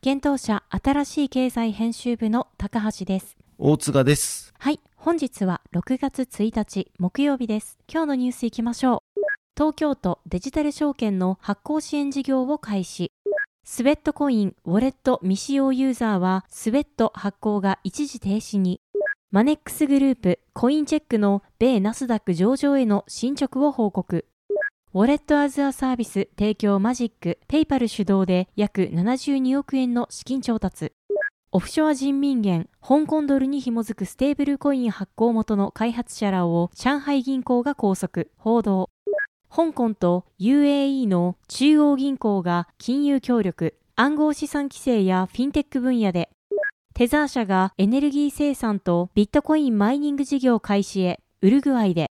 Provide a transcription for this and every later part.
現当社新しい経済編集部の高橋です。大塚です。はい本日は6月1日木曜日です。今日のニュースいきましょう。東京都デジタル証券の発行支援事業を開始。スウェットコインウォレット未使用ユーザーはスウェット発行が一時停止に。マネックスグループコインチェックの米ナスダック上場への進捗を報告ウォレットアズアサービス提供マジックペイパル主導で約72億円の資金調達。オフショア人民元、香港ドルに紐づくステーブルコイン発行元の開発者らを上海銀行が拘束、報道。香港と UAE の中央銀行が金融協力、暗号資産規制やフィンテック分野で、テザー社がエネルギー生産とビットコインマイニング事業開始へ、ウルグアイで、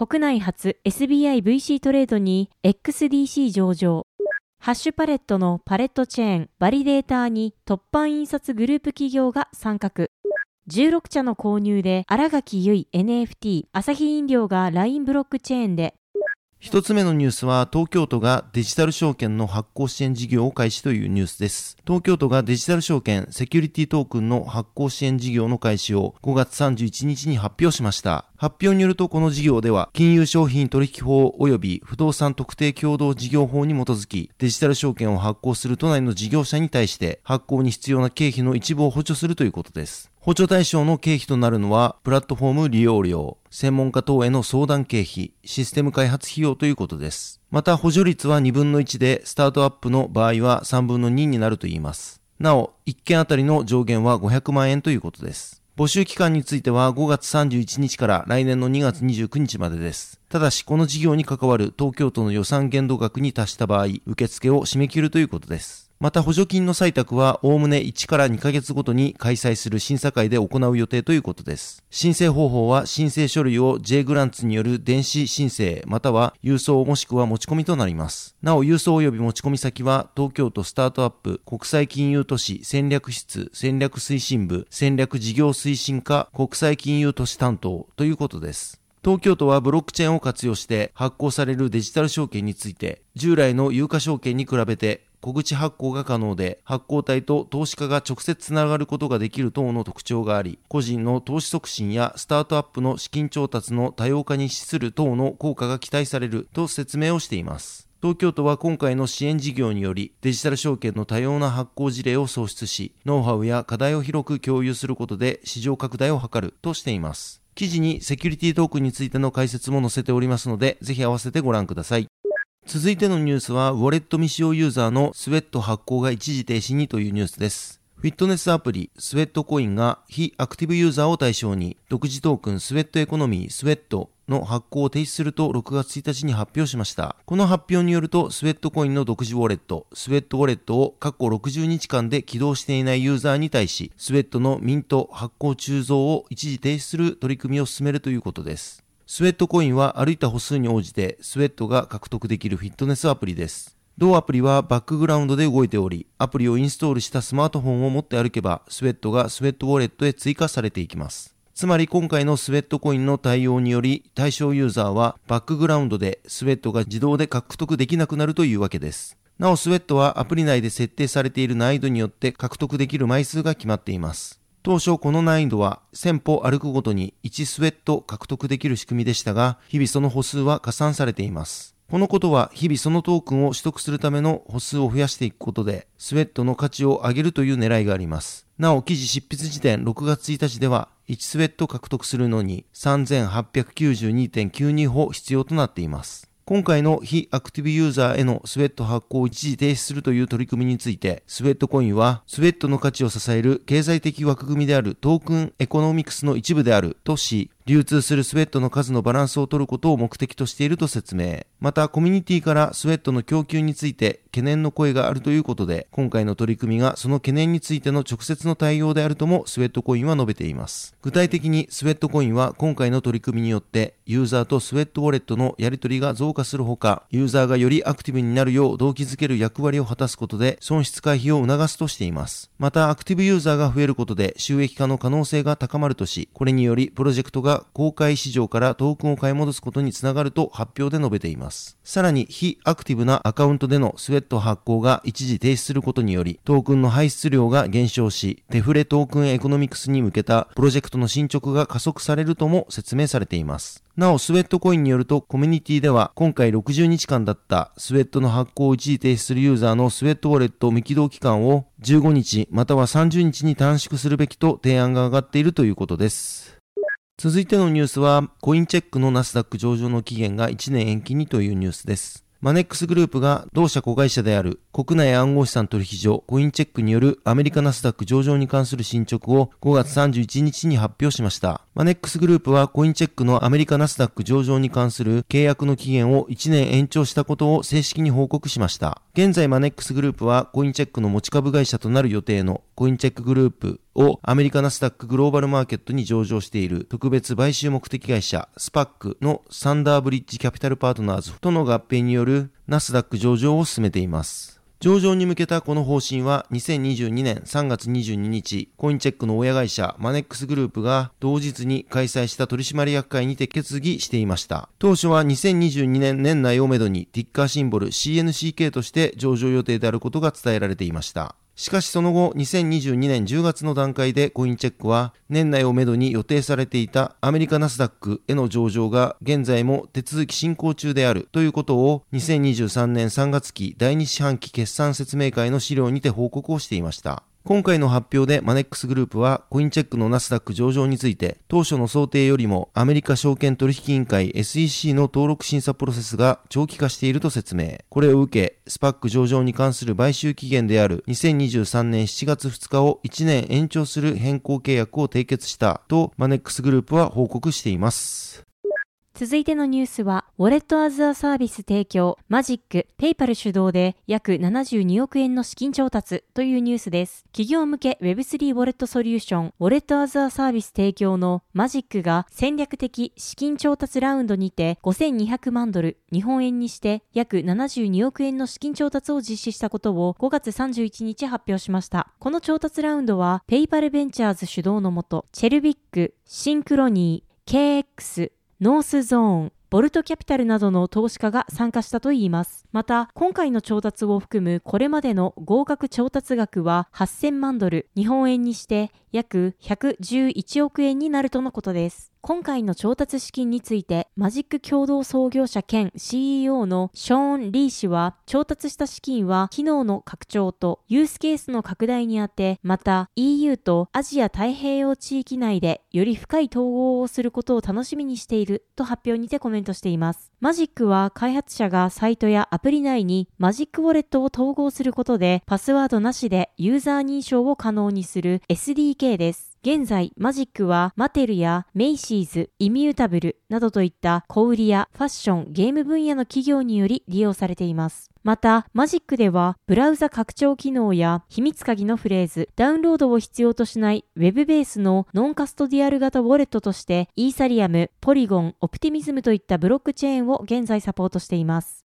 国内初 SBIVC トレードに XDC 上場、ハッシュパレットのパレットチェーン、バリデーターに突版印刷グループ企業が参画。16茶の購入で新垣結衣 NFT、朝日飲料が LINE ブロックチェーンで一つ目のニュースは東京都がデジタル証券の発行支援事業を開始というニュースです。東京都がデジタル証券セキュリティトークンの発行支援事業の開始を5月31日に発表しました。発表によるとこの事業では金融商品取引法及び不動産特定共同事業法に基づきデジタル証券を発行する都内の事業者に対して発行に必要な経費の一部を補助するということです。補助対象の経費となるのは、プラットフォーム利用料、専門家等への相談経費、システム開発費用ということです。また、補助率は2分の1で、スタートアップの場合は3分の2になると言います。なお、1件あたりの上限は500万円ということです。募集期間については5月31日から来年の2月29日までです。ただし、この事業に関わる東京都の予算限度額に達した場合、受付を締め切るということです。また補助金の採択はおおむね1から2ヶ月ごとに開催する審査会で行う予定ということです。申請方法は申請書類を J グランツによる電子申請または郵送もしくは持ち込みとなります。なお郵送及び持ち込み先は東京都スタートアップ国際金融都市戦略室戦略推進部戦略事業推進課国際金融都市担当ということです。東京都はブロックチェーンを活用して発行されるデジタル証券について従来の有価証券に比べて小口発行が可能で、発行体と投資家が直接つながることができる等の特徴があり、個人の投資促進やスタートアップの資金調達の多様化に資する等の効果が期待されると説明をしています。東京都は今回の支援事業によりデジタル証券の多様な発行事例を創出し、ノウハウや課題を広く共有することで市場拡大を図るとしています。記事にセキュリティトークンについての解説も載せておりますので、ぜひ合わせてご覧ください。続いてのニュースは、ウォレット未使用ユーザーのスウェット発行が一時停止にというニュースです。フィットネスアプリスウェットコインが非アクティブユーザーを対象に独自トークンスウェットエコノミースウェットの発行を停止すると6月1日に発表しました。この発表によるとスウェットコインの独自ウォレットスウェットウォレットを過去60日間で起動していないユーザーに対しスウェットのミント発行鋳造を一時停止する取り組みを進めるということです。スウェットコインは歩いた歩数に応じてスウェットが獲得できるフィットネスアプリです。同アプリはバックグラウンドで動いており、アプリをインストールしたスマートフォンを持って歩けば、スウェットがスウェットウォレットへ追加されていきます。つまり今回のスウェットコインの対応により対象ユーザーはバックグラウンドでスウェットが自動で獲得できなくなるというわけです。なおスウェットはアプリ内で設定されている難易度によって獲得できる枚数が決まっています。当初この難易度は1000歩歩くごとに1スウェット獲得できる仕組みでしたが、日々その歩数は加算されています。このことは日々そのトークンを取得するための歩数を増やしていくことで、スウェットの価値を上げるという狙いがあります。なお、記事執筆時点6月1日では、1スウェット獲得するのに3892.92歩必要となっています。今回の非アクティブユーザーへのスウェット発行を一時停止するという取り組みについて、スウェットコインは、スウェットの価値を支える経済的枠組みであるトークンエコノミクスの一部であるとし、流通するスウェットの数のバランスを取ることを目的としていると説明。また、コミュニティからスウェットの供給について懸念の声があるということで、今回の取り組みがその懸念についての直接の対応であるともスウェットコインは述べています。具体的にスウェットコインは今回の取り組みによってユーザーとスウェットウォレットのやり取りが増加するほか、ユーザーがよりアクティブになるよう動機づける役割を果たすことで損失回避を促すとしています。また、アクティブユーザーが増えることで収益化の可能性が高まるとし、これによりプロジェクトがが公開市場場からトークンを買い戻すことにつながると発表で述べています。さらに、非アクティブなアカウントでのスウェット発行が一時停止することにより、トークンの排出量が減少し、デフレトークンエコノミクスに向けたプロジェクトの進捗が加速されるとも説明されています。なお、スウェットコインによると、コミュニティでは、今回60日間だったスウェットの発行を一時停止するユーザーのスウェットウォレット未起動期間を15日または30日に短縮するべきと提案が上がっているということです。続いてのニュースは、コインチェックのナスダック上場の期限が1年延期にというニュースです。マネックスグループが同社子会社である国内暗号資産取引所コインチェックによるアメリカナスダック上場に関する進捗を5月31日に発表しました。マネックスグループはコインチェックのアメリカナスダック上場に関する契約の期限を1年延長したことを正式に報告しました。現在マネックスグループはコインチェックの持ち株会社となる予定のコインチェックグループをアメリカナスダックグローバルマーケットに上場している特別買収目的会社スパックのサンダーブリッジキャピタルパートナーズとの合併によるナスダック上場を進めています。上場に向けたこの方針は2022年3月22日、コインチェックの親会社マネックスグループが同日に開催した取締役会にて決議していました。当初は2022年年内をめどにティッカーシンボル CNCK として上場予定であることが伝えられていました。しかしその後、2022年10月の段階でコインチェックは、年内をめどに予定されていたアメリカナスダックへの上場が現在も手続き進行中であるということを、2023年3月期第2四半期決算説明会の資料にて報告をしていました。今回の発表でマネックスグループはコインチェックのナスダック上場について当初の想定よりもアメリカ証券取引委員会 SEC の登録審査プロセスが長期化していると説明。これを受け、スパック上場に関する買収期限である2023年7月2日を1年延長する変更契約を締結したとマネックスグループは報告しています。続いてのニュースは、ウォレットアズアサービス提供、マジック、ペイパル主導で約72億円の資金調達というニュースです。企業向け Web3 ウォレットソリューション、ウォレットアズアサービス提供のマジックが戦略的資金調達ラウンドにて5200万ドル、日本円にして約72億円の資金調達を実施したことを5月31日発表しました。この調達ラウンドは、ペイパルベンチャーズ主導のもと、チェルビック、シンクロニー、KX、ノースゾーン、ボルトキャピタルなどの投資家が参加したといいます。また、今回の調達を含むこれまでの合格調達額は8000万ドル、日本円にして約111億円になるとのことです。今回の調達資金について、マジック共同創業者兼 CEO のショーン・リー氏は、調達した資金は機能の拡張とユースケースの拡大にあて、また EU とアジア太平洋地域内でより深い統合をすることを楽しみにしていると発表にてコメントしています。マジックは開発者がサイトやアプリ内にマジックウォレットを統合することで、パスワードなしでユーザー認証を可能にする SDK です。現在、マジックはマテルやメイシーズ、イミュータブルなどといった小売やファッション、ゲーム分野の企業により利用されています。また、マジックでは、ブラウザ拡張機能や秘密鍵のフレーズ、ダウンロードを必要としない Web ベースのノンカストディアル型ウォレットとして、イーサリアム、ポリゴン、オプティミズムといったブロックチェーンを現在サポートしています。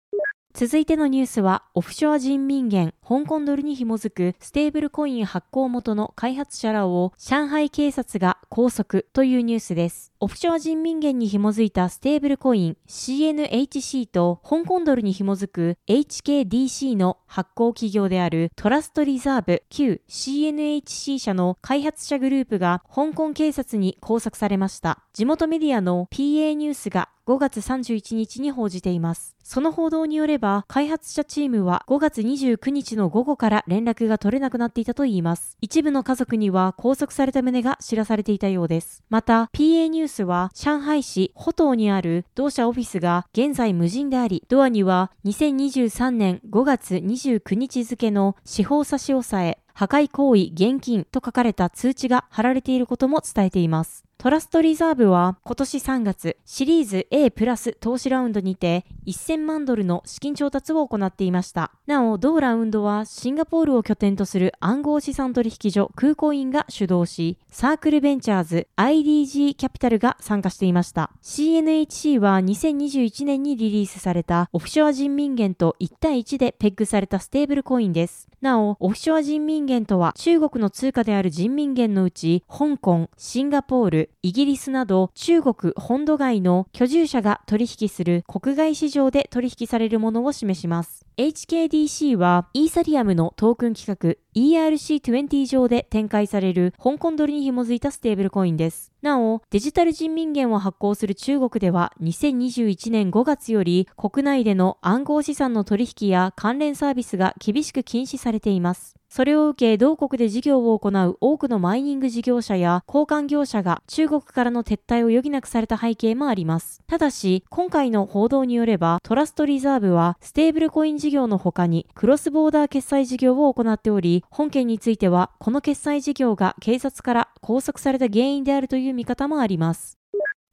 続いてのニュースは、オフショア人民元、香港ドルに紐づくステーブルコイン発行元の開発者らを上海警察が拘束というニュースです。オフショア人民元に紐づいたステーブルコイン CNHC と香港ドルに紐づく HKDC の発行企業であるトラストリザーブ旧 CNHC 社の開発者グループが香港警察に拘束されました。地元メディアの PA ニュースが5月31日に報じています。その報道によれば、開発者チームは5月29日の午後から連絡が取れなくなっていたといいます。一部の家族には拘束された旨が知らされていたようです。また、PA ニュースは、上海市保東にある同社オフィスが現在無人であり、ドアには2023年5月29日付の司法差し押さえ、破壊行為現金と書かれた通知が貼られていることも伝えています。トラストリザーブは今年3月シリーズ A プラス投資ラウンドにて1000万ドルの資金調達を行っていました。なお、同ラウンドはシンガポールを拠点とする暗号資産取引所空港員が主導し、サークルベンチャーズ IDG キャピタルが参加していました。CNHC は2021年にリリースされたオフショア人民元と1対1でペッグされたステーブルコインです。なお、オフショア人民元とは中国の通貨である人民元のうち、香港、シンガポール、イギリスなど中国本土外の居住者が取引する国外市場で取引されるものを示します。HKDC はイーサリアムのトークン規格 ERC20 上で展開される香港ドルに紐づいたステーブルコインです。なお、デジタル人民元を発行する中国では2021年5月より国内での暗号資産の取引や関連サービスが厳しく禁止されています。それを受け、同国で事業を行う多くのマイニング事業者や交換業者が中国からの撤退を余儀なくされた背景もあります。ただし、今回の報道によれば、トラストリザーブはステーブルコイン事業の他にクロスボーダー決済事業を行っており、本件については、この決済事業が警察から拘束された原因であるという見方もあります。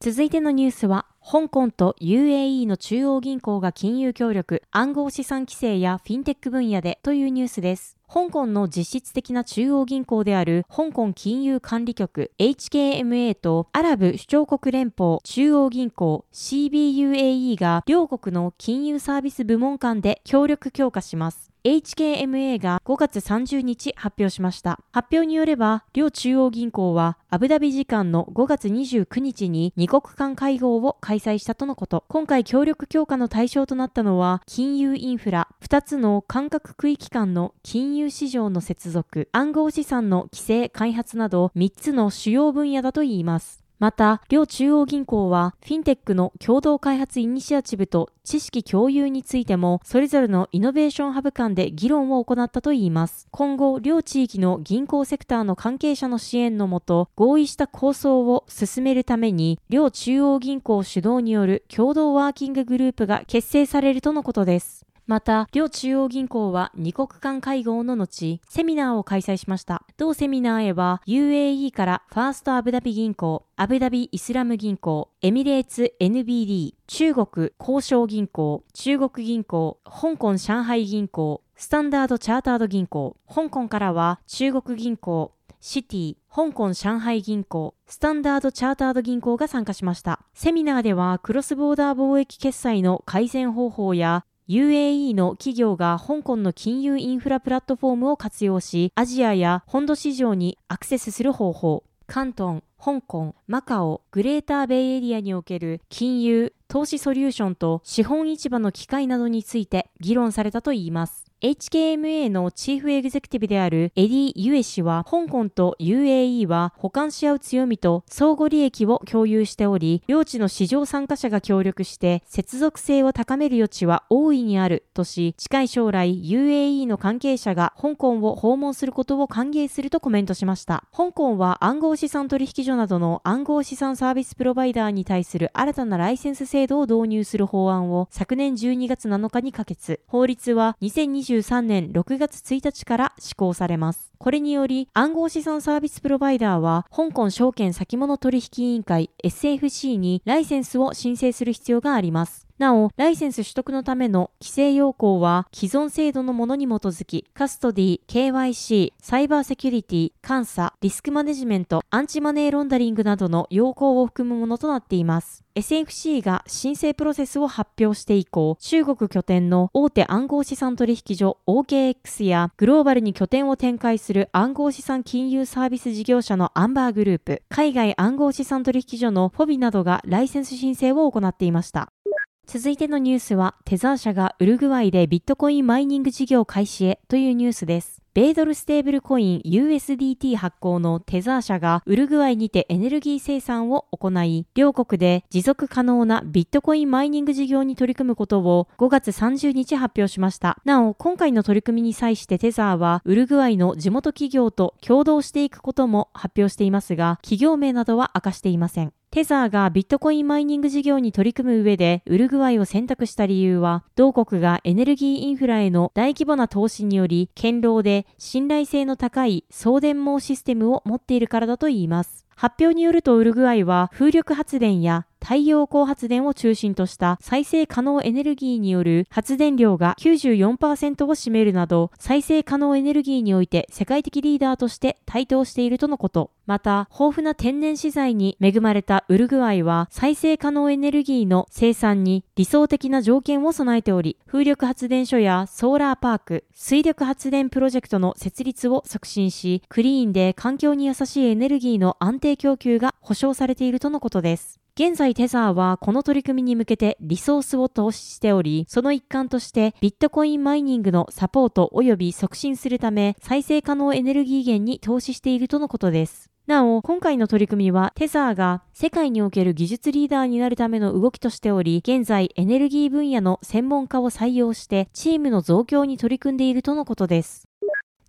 続いてのニュースは、香港と UAE の中央銀行が金融協力、暗号資産規制やフィンテック分野でというニュースです。香港の実質的な中央銀行である香港金融管理局 HKMA とアラブ首長国連邦中央銀行 CBUAE が両国の金融サービス部門間で協力強化します。HKMA が5月30日発表しました。発表によれば、両中央銀行はアブダビ時間の5月29日に2国間会合を開催したとのこと。今回協力強化の対象となったのは、金融インフラ、2つの感覚区域間の金融市場の接続、暗号資産の規制開発など3つの主要分野だといいます。また、両中央銀行は、フィンテックの共同開発イニシアチブと知識共有についても、それぞれのイノベーションハブ間で議論を行ったといいます。今後、両地域の銀行セクターの関係者の支援のもと、合意した構想を進めるために、両中央銀行主導による共同ワーキンググループが結成されるとのことです。また、両中央銀行は2国間会合の後、セミナーを開催しました。同セミナーへは、UAE からファーストアブダビ銀行、アブダビイスラム銀行、エミレーツ NBD、中国交渉銀行、中国銀行、香港上海銀行、スタンダードチャータード銀行、香港からは中国銀行、シティ、香港上海銀行、スタンダードチャータード銀行が参加しました。セミナーではクロスボーダー貿易決済の改善方法や UAE の企業が香港の金融インフラプラットフォームを活用し、アジアや本土市場にアクセスする方法、広東、香港、マカオ、グレーターベイエリアにおける金融、投資ソリューションと資本市場の機会などについて議論されたといいます。HKMA のチーフエグゼクティブであるエディ・ユエ氏は、香港と UAE は補完し合う強みと相互利益を共有しており、両地の市場参加者が協力して接続性を高める余地は大いにあるとし、近い将来 UAE の関係者が香港を訪問することを歓迎するとコメントしました。香港は暗号資産取引所などの暗号資産サービスプロバイダーに対する新たなライセンス制度を導入する法案を昨年12月7日に可決。法律は2020 2023年6月1日から施行されます。これにより、暗号資産サービスプロバイダーは、香港証券先物取引委員会 SFC にライセンスを申請する必要があります。なお、ライセンス取得のための規制要項は既存制度のものに基づき、カストディ、KYC、サイバーセキュリティ、監査、リスクマネジメント、アンチマネーロンダリングなどの要項を含むものとなっています。SFC が申請プロセスを発表して以降、中国拠点の大手暗号資産取引所 OKX やグローバルに拠点を展開する暗号資産金融サービス事業者のアンバーグループ、海外暗号資産取引所のフォビなどがライセンス申請を行っていました。続いてのニュースは、テザー社がウルグアイでビットコインマイニング事業開始へというニュースです。米ドルステーブルコイン USDT 発行のテザー社がウルグアイにてエネルギー生産を行い、両国で持続可能なビットコインマイニング事業に取り組むことを5月30日発表しました。なお、今回の取り組みに際してテザーはウルグアイの地元企業と共同していくことも発表していますが、企業名などは明かしていません。テザーがビットコインマイニング事業に取り組む上でウルグアイを選択した理由は、同国がエネルギーインフラへの大規模な投資により、堅牢で信頼性の高い送電網システムを持っているからだといいます。発表によるとウルグアイは風力発電や太陽光発電を中心とした再生可能エネルギーによる発電量が94%を占めるなど、再生可能エネルギーにおいて世界的リーダーとして台頭しているとのこと。また、豊富な天然資材に恵まれたウルグアイは、再生可能エネルギーの生産に理想的な条件を備えており、風力発電所やソーラーパーク、水力発電プロジェクトの設立を促進し、クリーンで環境に優しいエネルギーの安定供給が保証されているとのことです。現在テザーはこの取り組みに向けてリソースを投資しており、その一環としてビットコインマイニングのサポート及び促進するため再生可能エネルギー源に投資しているとのことです。なお、今回の取り組みはテザーが世界における技術リーダーになるための動きとしており、現在エネルギー分野の専門家を採用してチームの増強に取り組んでいるとのことです。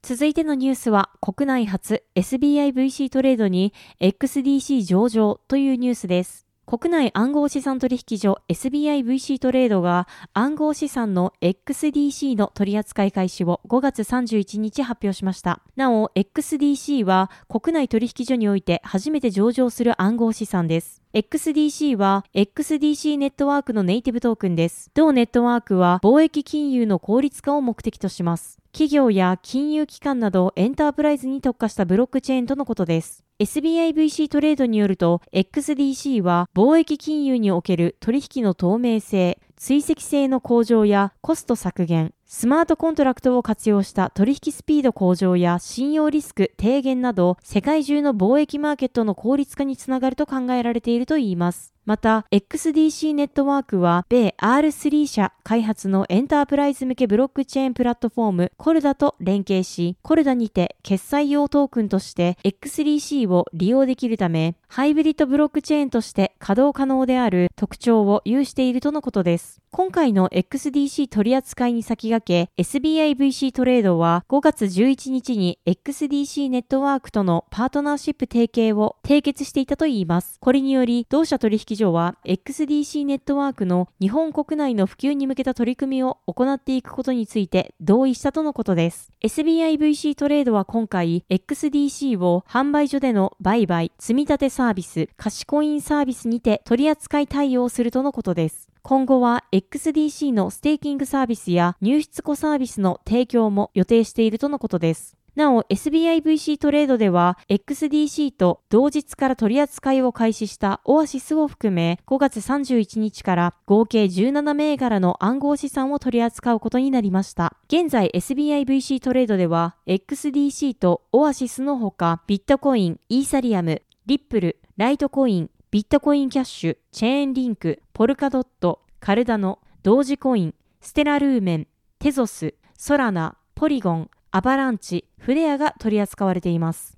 続いてのニュースは国内初 SBIVC トレードに XDC 上場というニュースです。国内暗号資産取引所 SBIVC トレードが暗号資産の XDC の取扱い開始を5月31日発表しました。なお、XDC は国内取引所において初めて上場する暗号資産です。XDC は XDC ネットワークのネイティブトークンです。同ネットワークは貿易金融の効率化を目的とします。企業や金融機関などエンタープライズに特化したブロックチェーンとのことです。SBIVC トレードによると、XDC は貿易金融における取引の透明性、追跡性の向上やコスト削減、スマートコントラクトを活用した取引スピード向上や信用リスク低減など、世界中の貿易マーケットの効率化につながると考えられているといいます。また、XDC ネットワークは、米 R3 社開発のエンタープライズ向けブロックチェーンプラットフォーム、コルダと連携し、コルダにて決済用トークンとして X3C を利用できるため、ハイブリッドブロックチェーンとして稼働可能である特徴を有しているとのことです。今回の XDC 取扱いに先駆け、SBIVC トレードは5月11日に XDC ネットワークとのパートナーシップ提携を締結していたといいます。これにより、同社取引引所は XDC ネットワークの日本国内の普及に向けた取り組みを行っていくことについて同意したとのことです。SBIVC トレードは今回 XDC を販売所での売買、積み立てサービス、貸コインサービスにて取り扱い対応するとのことです。今後は XDC のステーキングサービスや入出庫サービスの提供も予定しているとのことです。なお、SBIVC トレードでは、XDC と同日から取り扱いを開始したオアシスを含め、5月31日から合計17銘柄の暗号資産を取り扱うことになりました。現在 SBIVC トレードでは、XDC とオアシスのほか、ビットコイン、イーサリアム、リップル、ライトコイン、ビットコインキャッシュ、チェーンリンク、ポルカドット、カルダノ、ドージコイン、ステラルーメン、テゾス、ソラナ、ポリゴン、アバランチ、フレアが取り扱われています。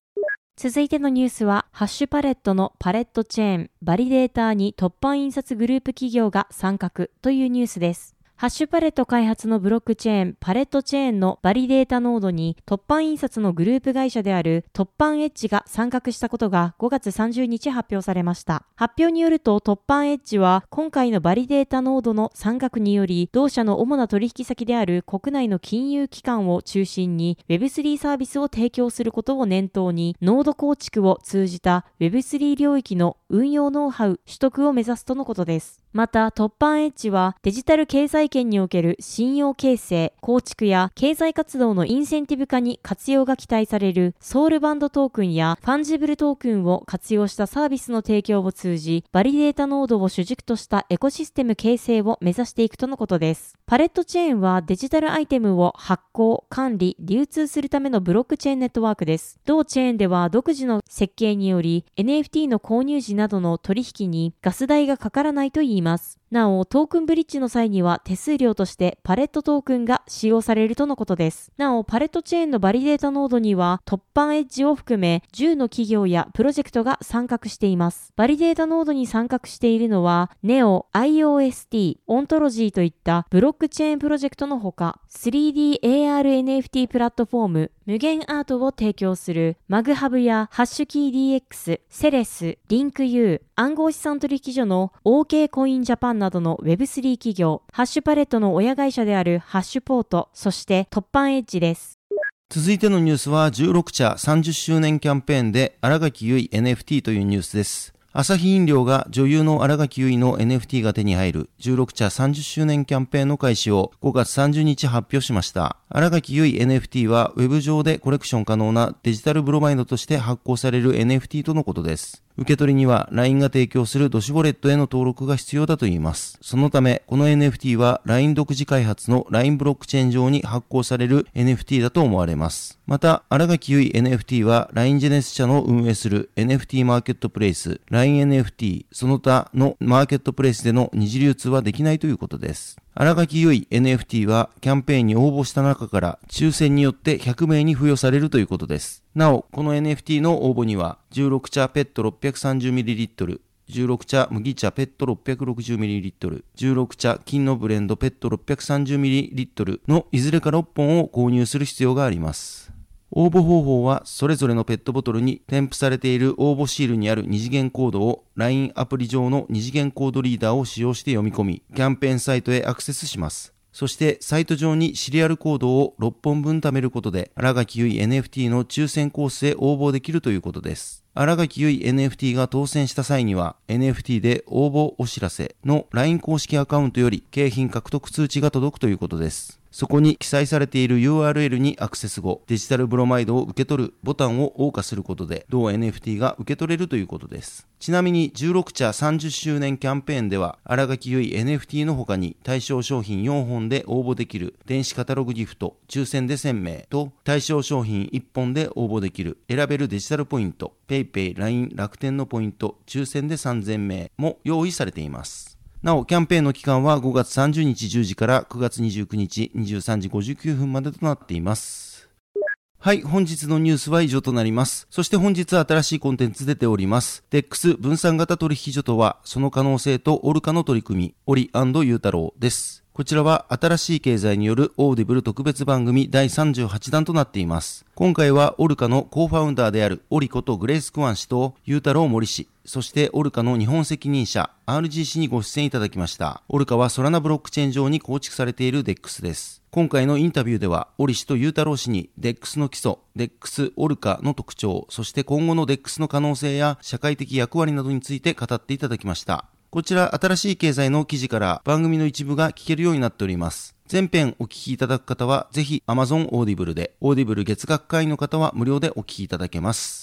続いてのニュースは、ハッシュパレットのパレットチェーン、バリデーターに凸版印刷グループ企業が参画というニュースです。ハッシュパレット開発のブロックチェーン、パレットチェーンのバリデータノードに凸版印刷のグループ会社である凸版エッジが参画したことが5月30日発表されました。発表によると凸版エッジは今回のバリデータノードの参画により同社の主な取引先である国内の金融機関を中心に Web3 サービスを提供することを念頭にノード構築を通じた Web3 領域の運用ノウハウ取得を目指すとのことです。また、凸版エッジはデジタル経済圏における信用形成、構築や経済活動のインセンティブ化に活用が期待されるソウルバウンドトークンやファンジブルトークンを活用したサービスの提供を通じ、バリデータノードを主軸としたエコシステム形成を目指していくとのことです。パレットチェーンはデジタルアイテムを発行、管理、流通するためのブロックチェーンネットワークです。同チェーンでは独自の設計により NFT の購入時などの取引にガス代がかからないといいます。ます。なお、トークンブリッジの際には手数料としてパレットトークンが使用されるとのことです。なお、パレットチェーンのバリデータノードには凸版エッジを含め10の企業やプロジェクトが参画しています。バリデータノードに参画しているのは NEO、IOST、オントロジーといったブロックチェーンプロジェクトのほか 3DAR NFT プラットフォーム無限アートを提供するマグハブやハッシュキー DX、セレス、リンク U、暗号資産取引所の OK コインジャパンなどの Web3 企業、ハッシュパレットの親会社であるハッシュポート、そして凸版エッジです。続いてのニュースは16茶30周年キャンペーンで新垣結衣 NFT というニュースです。アサヒ飲料が女優の荒垣結衣の NFT が手に入る16茶30周年キャンペーンの開始を5月30日発表しました。荒垣結衣 NFT は Web 上でコレクション可能なデジタルブロマイドとして発行される NFT とのことです。受け取りには LINE が提供するドシボレットへの登録が必要だといいます。そのため、この NFT は LINE 独自開発の LINE ブロックチェーン上に発行される NFT だと思われます。また、荒垣結衣 NFT は LINE ジェネス社の運営する NFT マーケットプレイス、LINENFT、その他のマーケットプレイスでの二次流通はできないということです。荒垣結衣 NFT はキャンペーンに応募した中から抽選によって100名に付与されるということです。なお、この NFT の応募には16茶ペット 630ml、16茶麦茶ペット 660ml、16茶金のブレンドペット 630ml のいずれか6本を購入する必要があります。応募方法はそれぞれのペットボトルに添付されている応募シールにある二次元コードを LINE アプリ上の二次元コードリーダーを使用して読み込み、キャンペーンサイトへアクセスします。そしてサイト上にシリアルコードを6本分貯めることで、荒垣結衣 NFT の抽選コースへ応募できるということです。荒垣結衣 NFT が当選した際には NFT で応募お知らせの LINE 公式アカウントより景品獲得通知が届くということです。そこに記載されている URL にアクセス後、デジタルブロマイドを受け取るボタンを謳歌することで、同 NFT が受け取れるということです。ちなみに16茶30周年キャンペーンでは、荒垣結衣 NFT の他に対象商品4本で応募できる電子カタログギフト、抽選で1000名と対象商品1本で応募できる選べるデジタルポイント、PayPay、LINE、楽天のポイント、抽選で3000名も用意されています。なお、キャンペーンの期間は5月30日10時から9月29日23時59分までとなっています。はい、本日のニュースは以上となります。そして本日は新しいコンテンツ出ております。DEX 分散型取引所とは、その可能性とオルカの取り組み、オリ、ユータローです。こちらは新しい経済によるオーディブル特別番組第38弾となっています。今回はオルカの co-founder であるオリことグレース・クワン氏とユータロー森氏、そしてオルカの日本責任者 RGC にご出演いただきました。オルカはソラナブロックチェーン上に構築されている DEX です。今回のインタビューでは、オリ氏とユータロー氏に DEX の基礎、DEX オルカの特徴、そして今後の DEX の可能性や社会的役割などについて語っていただきました。こちら新しい経済の記事から番組の一部が聞けるようになっております。全編お聞きいただく方は、ぜひ Amazon Audible で、Audible 月額会員の方は無料でお聞きいただけます。